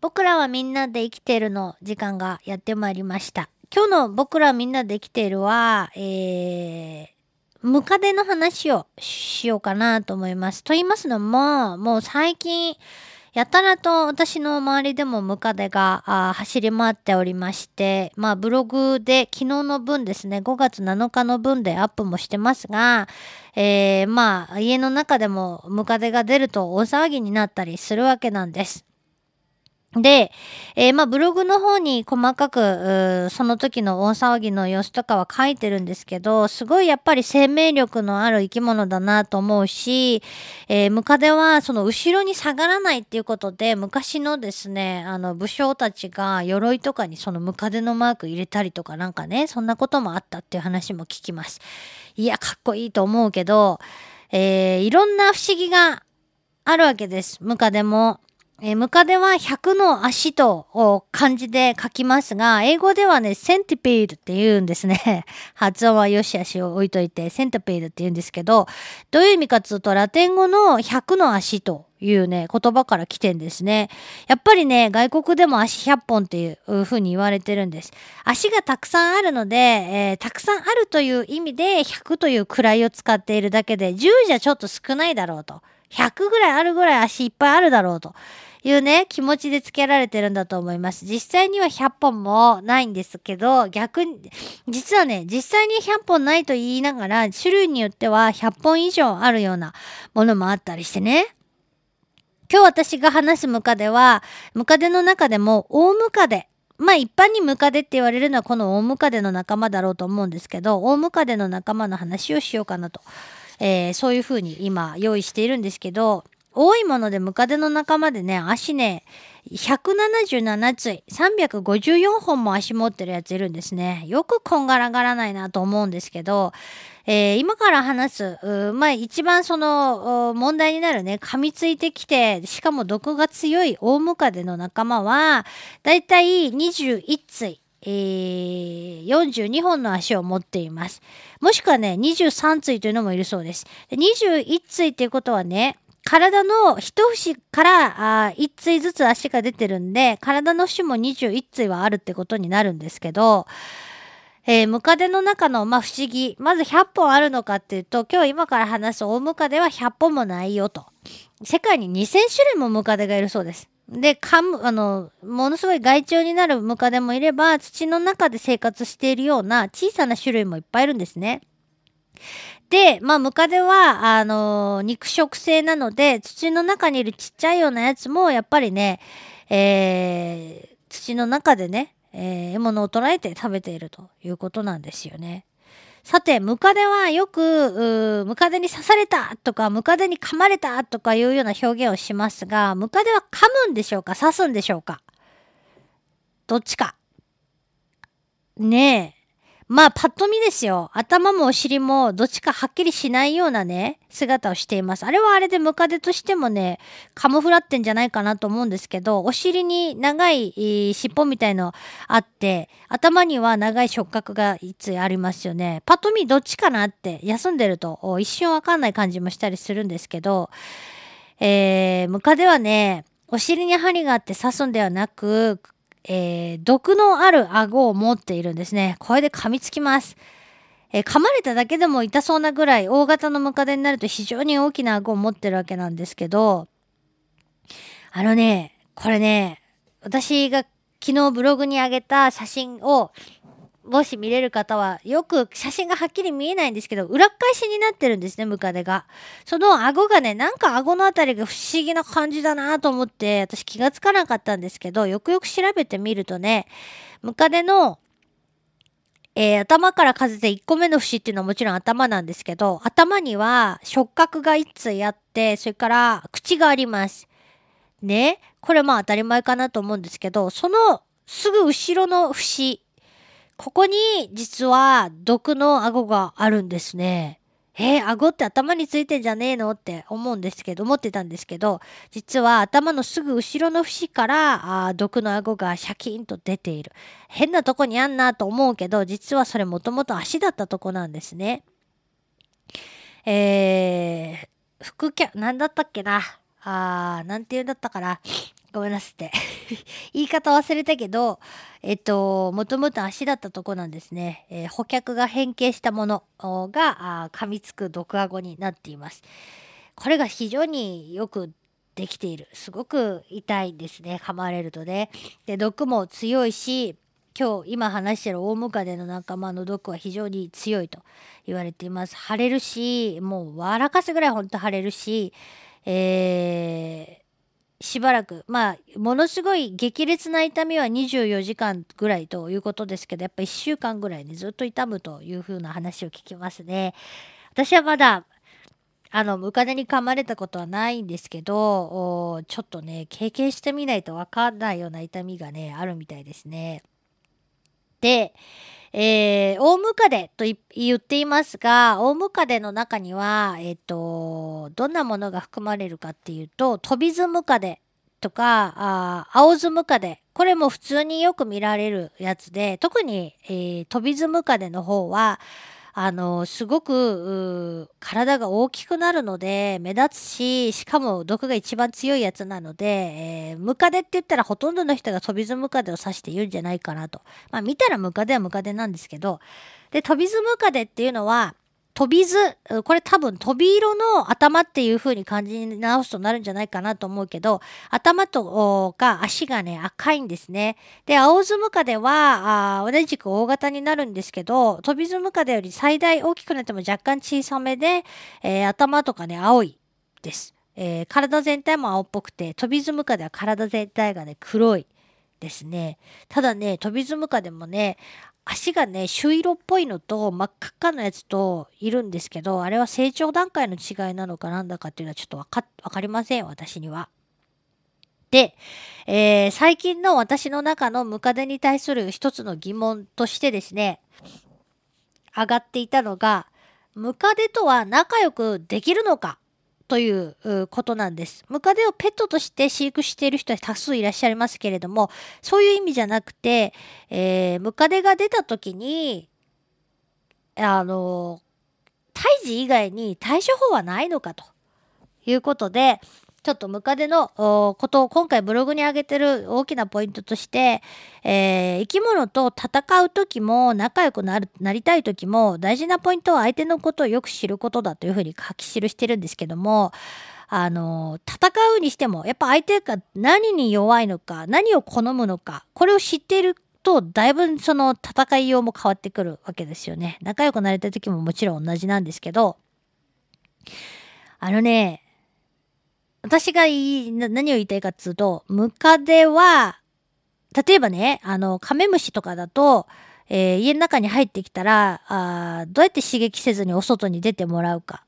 僕らはみんなで生きているの時間がやってまいりました。今日の僕らみんなで生きているは、えー、ムカデの話をしようかなと思います。と言いますのも、もう最近、やたらと私の周りでもムカデが走り回っておりまして、まあブログで昨日の分ですね、5月7日の分でアップもしてますが、えー、まあ家の中でもムカデが出ると大騒ぎになったりするわけなんです。で、えー、まあ、ブログの方に細かく、その時の大騒ぎの様子とかは書いてるんですけど、すごいやっぱり生命力のある生き物だなと思うし、えー、ムカデはその後ろに下がらないっていうことで、昔のですね、あの、武将たちが鎧とかにそのムカデのマーク入れたりとかなんかね、そんなこともあったっていう話も聞きます。いや、かっこいいと思うけど、えー、いろんな不思議があるわけです。ムカデも。えー、ムカデは100の足と漢字で書きますが、英語ではね、 centipede って言うんですね。発音はよしあしを置いといて、 centipede って言うんですけど、どういう意味かというと、ラテン語の100の足というね、言葉から来てんですね。やっぱりね、外国でも足100本っていう風に言われてるんです。足がたくさんあるので、えー、たくさんあるという意味で100という位を使っているだけで、10じゃちょっと少ないだろうと。100ぐらいあるぐらい足いっぱいあるだろうと。いうね、気持ちでつけられてるんだと思います。実際には100本もないんですけど、逆に、実はね、実際に100本ないと言いながら、種類によっては100本以上あるようなものもあったりしてね。今日私が話すムカデは、ムカデの中でも大ムカデ。まあ一般にムカデって言われるのはこの大ムカデの仲間だろうと思うんですけど、大ムカデの仲間の話をしようかなと。えー、そういうふうに今用意しているんですけど、多いものでムカデの仲間でね、足ね、177対、354本も足持ってるやついるんですね。よくこんがらがらないなと思うんですけど、えー、今から話す、まあ一番その問題になるね、噛みついてきて、しかも毒が強い大ムカデの仲間は、だいたい21対、えー、42本の足を持っています。もしくはね、23対というのもいるそうです。21対っていうことはね、体の一節からあ1対ずつ足が出てるんで、体の節も21対はあるってことになるんですけど、えー、ムカデの中の、まあ、不思議。まず100本あるのかっていうと、今日今から話す大ムカデは100本もないよと。世界に2000種類もムカデがいるそうです。で、噛む、あの、ものすごい害虫になるムカデもいれば、土の中で生活しているような小さな種類もいっぱいいるんですね。で、まあ、ムカデは、あのー、肉食性なので、土の中にいるちっちゃいようなやつも、やっぱりね、えー、土の中でね、えー、獲物を捕らえて食べているということなんですよね。さて、ムカデはよく、ムカデに刺されたとか、ムカデに噛まれたとかいうような表現をしますが、ムカデは噛むんでしょうか？刺すんでしょうか？どっちか。ねえ。まあ、パッと見ですよ。頭もお尻もどっちかはっきりしないようなね、姿をしています。あれはあれでムカデとしてもね、カモフラってんじゃないかなと思うんですけど、お尻に長い、尻尾みたいのあって、頭には長い触覚がいつありますよね。パッと見どっちかなって、休んでると一瞬わかんない感じもしたりするんですけど、えー、ムカデはね、お尻に針があって刺すんではなく、えー、毒のある顎を持っているんですね。これで噛みつきます。えー、噛まれただけでも痛そうなぐらい大型のムカデになると非常に大きな顎を持ってるわけなんですけど、あのね、これね、私が昨日ブログに上げた写真をもし見れる方は、よく写真がはっきり見えないんですけど、裏返しになってるんですね、ムカデが。その顎がね、なんか顎のあたりが不思議な感じだなと思って、私気がつかなかったんですけど、よくよく調べてみるとね、ムカデの、えー、頭から数で1個目の節っていうのはもちろん頭なんですけど、頭には触覚が1対あって、それから口があります。ね？これまあ当たり前かなと思うんですけど、そのすぐ後ろの節、ここに実は毒の顎があるんですね。えー、顎って頭についてんじゃねえのって思うんですけど、思ってたんですけど、実は頭のすぐ後ろの節からあ毒の顎がシャキーンと出ている。変なとこにあんなと思うけど、実はそれもともと足だったとこなんですね。えー、副キャ、なんだったっけな。あー、なんて言うんだったかな。ごめんなさい。言い方忘れたけど、えっと、もともと足だったとこなんですね。えー、補脚が変形したものが噛みつく毒アゴになっています。これが非常によくできている。すごく痛いですね。噛まれるとね。で、毒も強いし、今日今話してるオオムカデの仲間の毒は非常に強いと言われています。腫れるし、もう笑かすぐらいほんと腫れるし、えー、しばらく、まあ、ものすごい激烈な痛みは24時間ぐらいということですけど、やっぱ1週間ぐらいね、ずっと痛むというふうな話を聞きますね。私はまだ、あの、ムカデに噛まれたことはないんですけど、ちょっとね、経験してみないと分かんないような痛みがね、あるみたいですね。で、えー、オウムカデと言っていますが、大ムカデの中には、えっ、ー、と、どんなものが含まれるかっていうと、トビズムカデとか、あ青ズムカデ。これも普通によく見られるやつで、特に、えー、トビズムカデの方は、あの、すごく、体が大きくなるので、目立つし、しかも毒が一番強いやつなので、えー、ムカデって言ったらほとんどの人が飛びズムカデを指して言うんじゃないかなと。まあ見たらムカデはムカデなんですけど、で、飛びズムカデっていうのは、飛び図、これ多分飛び色の頭っていう風に感じに直すとなるんじゃないかなと思うけど、頭とか足がね、赤いんですね。で、青ズムカデはあ同じく大型になるんですけど、飛びズムカデより最大大きくなっても若干小さめで、えー、頭とかね、青いです。えー、体全体も青っぽくて、飛びズムカデは体全体がね、黒い。ですね。ただね、飛びズムカでもね、足がね、朱色っぽいのと真っ赤っかのやつといるんですけど、あれは成長段階の違いなのかなんだかっていうのはちょっとわか、わかりません、私には。で、えー、最近の私の中のムカデに対する一つの疑問としてですね、上がっていたのが、ムカデとは仲良くできるのかということなんです。ムカデをペットとして飼育している人は多数いらっしゃいますけれども、そういう意味じゃなくて、えー、ムカデが出た時に、あの、胎児以外に対処法はないのかということで、ちょっとムカデのことを今回ブログに上げてる大きなポイントとして、えー、生き物と戦う時も仲良くなるなりたい時も大事なポイントは相手のことをよく知ることだというふうに書き記してるんですけども、あの、戦うにしても、やっぱ相手が何に弱いのか、何を好むのか、これを知っていると、だいぶその戦いようも変わってくるわけですよね。仲良くなりたい時ももちろん同じなんですけど、あのね、私が言い、何を言いたいかっつうと、ムカデは、例えばね、あの、カメムシとかだと、えー、家の中に入ってきたらあ、どうやって刺激せずにお外に出てもらうか。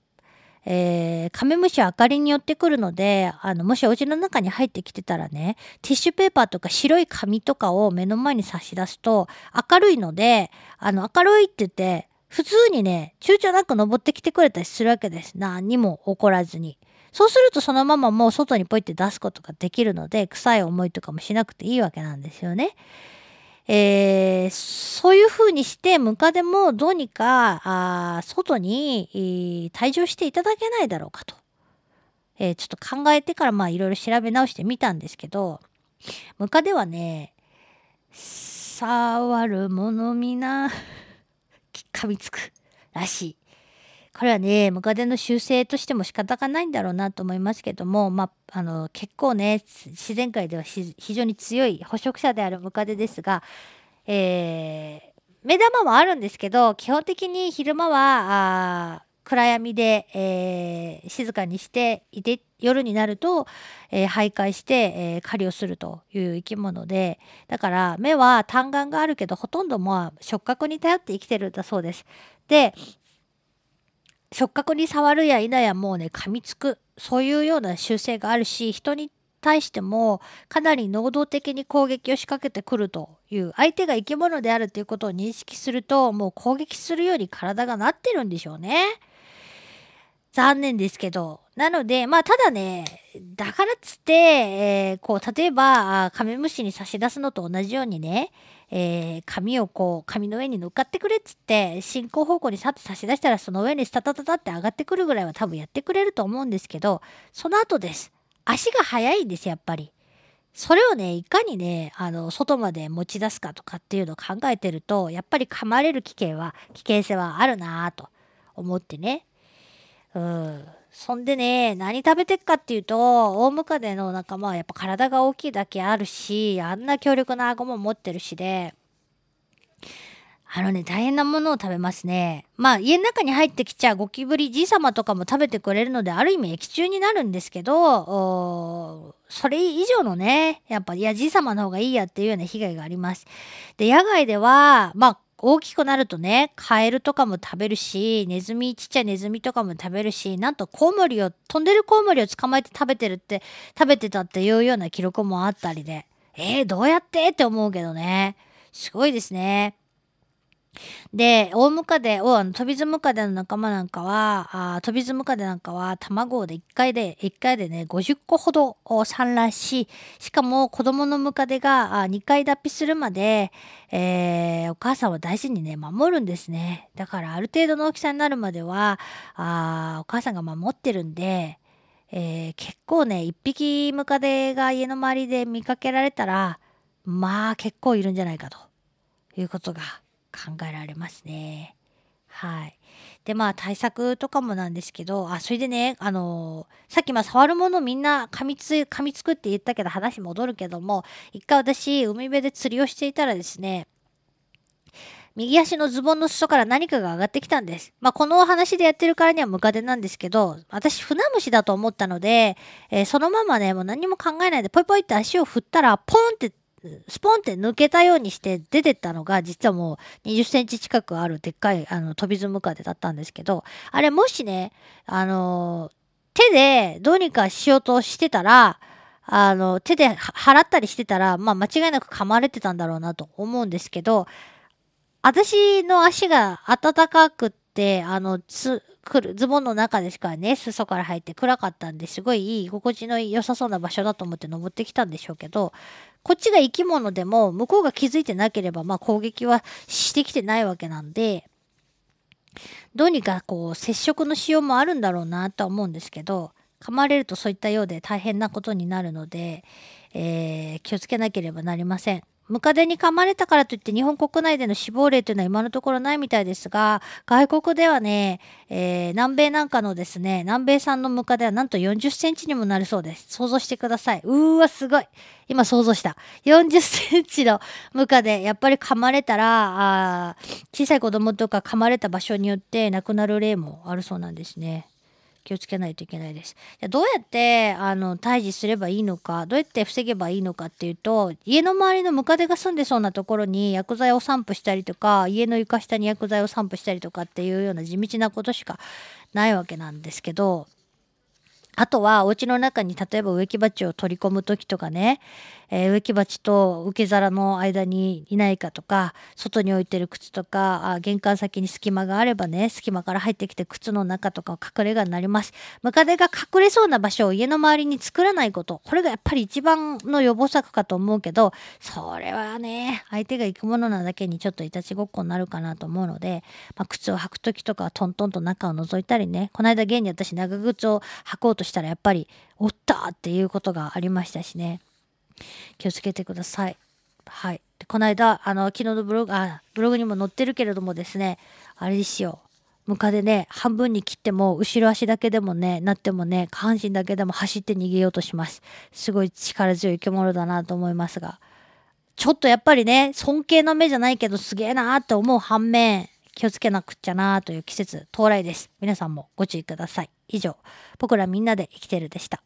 えー、カメムシは明かりに寄ってくるので、あの、もしお家の中に入ってきてたらね、ティッシュペーパーとか白い紙とかを目の前に差し出すと、明るいので、あの、明るいって言って、普通にね、躊躇なく登ってきてくれたりするわけです。何にも起こらずに。そうするとそのままもう外にポイって出すことができるので、臭い思いとかもしなくていいわけなんですよね。えー、そういう風にしてムカデもどうにかあ外に、退場していただけないだろうかと、えー、ちょっと考えてからまあいろいろ調べ直してみたんですけどムカデはね触るものみな 噛みつくらしい。これはね、ムカデの習性としても仕方がないんだろうなと思いますけども、まあ、あの、結構ね、自然界では非常に強い捕食者であるムカデですが、えー、目玉もあるんですけど、基本的に昼間は、暗闇で、えー、静かにしていて、夜になると、えー、徘徊して、えー、狩りをするという生き物で、だから目は単眼があるけど、ほとんどまあ触覚に頼って生きてるんだそうです。で、触覚に触るや否やもうね噛みつくそういうような習性があるし人に対してもかなり能動的に攻撃を仕掛けてくるという相手が生き物であるということを認識するともう攻撃するように体がなってるんでしょうね。残念ですけど。なので、まあ、ただね、だからっつって、えー、こう、例えば、カメムシに差し出すのと同じようにね、えー、紙をこう、紙の上に乗っかってくれっつって、進行方向にさって差し出したら、その上にスタタタタって上がってくるぐらいは多分やってくれると思うんですけど、その後です。足が速いんです、やっぱり。それをね、いかにね、あの、外まで持ち出すかとかっていうのを考えてると、やっぱり噛まれる危険は、危険性はあるなぁと思ってね。うん。そんでね、何食べてっかっていうと、オオムカデの仲間はやっぱ体が大きいだけあるし、あんな強力な顎も持ってるしで、あのね、大変なものを食べますね。まあ、家の中に入ってきちゃゴキブリじいさまとかも食べてくれるので、ある意味液中になるんですけど、それ以上のね、やっぱ、いや、じいさまの方がいいやっていうような被害があります。で、野外では、まあ、大きくなるとね、カエルとかも食べるし、ネズミ、ちっちゃいネズミとかも食べるし、なんとコウモリを、飛んでるコウモリを捕まえて食べてるって、食べてたっていうような記録もあったりで、えー、どうやって？って思うけどね。すごいですね。で、オオムカデを、あの、トビズムカデの仲間なんかは、あトビズムカデなんかは卵で1回で、1回でね、50個ほど産卵し、しかも子供のムカデがあ2回脱皮するまで、えー、お母さんは大事にね、守るんですね。だからある程度の大きさになるまでは、あお母さんが守ってるんで、えー、結構ね、1匹ムカデが家の周りで見かけられたら、まあ結構いるんじゃないかということが考えられますね。はい。で、まあ対策とかもなんですけど、あ、それでね、あのー、さっきまあ触るものみんな噛みつ、噛みつくって言ったけど話戻るけども、一回私、海辺で釣りをしていたらですね、右足のズボンの裾から何かが上がってきたんです。まあ、この話でやってるからにはムカデなんですけど、私、船虫だと思ったので、えー、そのままね、もう何も考えないで、ポイポイって足を振ったら、ポンってスポンって抜けたようにして出てったのが、実はもう20センチ近くあるでっかい、あの、飛びズムカデだったんですけど、あれもしね、あの、手でどうにかしようとしてたら、あの、手で払ったりしてたら、まあ間違いなく噛まれてたんだろうなと思うんですけど、私の足が暖かくて、あの、つ、くる、ズボンの中ですかね、裾から入って暗かったんですごいいい、居心地の良さそうな場所だと思って登ってきたんでしょうけど、こっちが生き物でも、向こうが気づいてなければ、まあ攻撃はしてきてないわけなんで、どうにかこう、接触のしようもあるんだろうなとは思うんですけど、噛まれるとそういったようで大変なことになるので、えー、気をつけなければなりません。ムカデに噛まれたからといって日本国内での死亡例というのは今のところないみたいですが、外国ではね、えー、南米なんかのですね、南米産のムカデはなんと40センチにもなるそうです。想像してください。うーわ、すごい。今想像した。40センチのムカデ、やっぱり噛まれたら、あ小さい子供とか噛まれた場所によって亡くなる例もあるそうなんですね。気をつけないといけないです。じゃどうやってあの退治すればいいのかどうやって防げばいいのかっていうと家の周りのムカデが住んでそうなところに薬剤を散布したりとか家の床下に薬剤を散布したりとかっていうような地道なことしかないわけなんですけどあとはお家の中に例えば植木鉢を取り込む時とかね、えー、植木鉢と受け皿の間にいないかとか外に置いてる靴とかあ玄関先に隙間があればね隙間から入ってきて靴の中とか隠れ家になります。ムカデが隠れそうな場所を家の周りに作らないこと。これがやっぱり一番の予防策かと思うけどそれはね相手が行くものなだけにちょっといたちごっこになるかなと思うので、まあ、靴を履く時とかはトントンと中を覗いたりね。この間現に私長靴を履こうととしたらやっぱりおったっていうことがありましたしね気をつけてください。はい。でこの間、あの、昨日のブログ、あ、ブログにも載ってるけれどもですね、あれですよ。ムカデね、半分に切っても、後ろ足だけでもね、なってもね、下半身だけでも走って逃げようとします。すごい力強い生き物だなと思いますが。ちょっとやっぱりね、尊敬の目じゃないけどすげえなーって思う反面、気をつけなくっちゃなという季節到来です。皆さんもご注意ください。以上、僕らみんなで生きてるでした。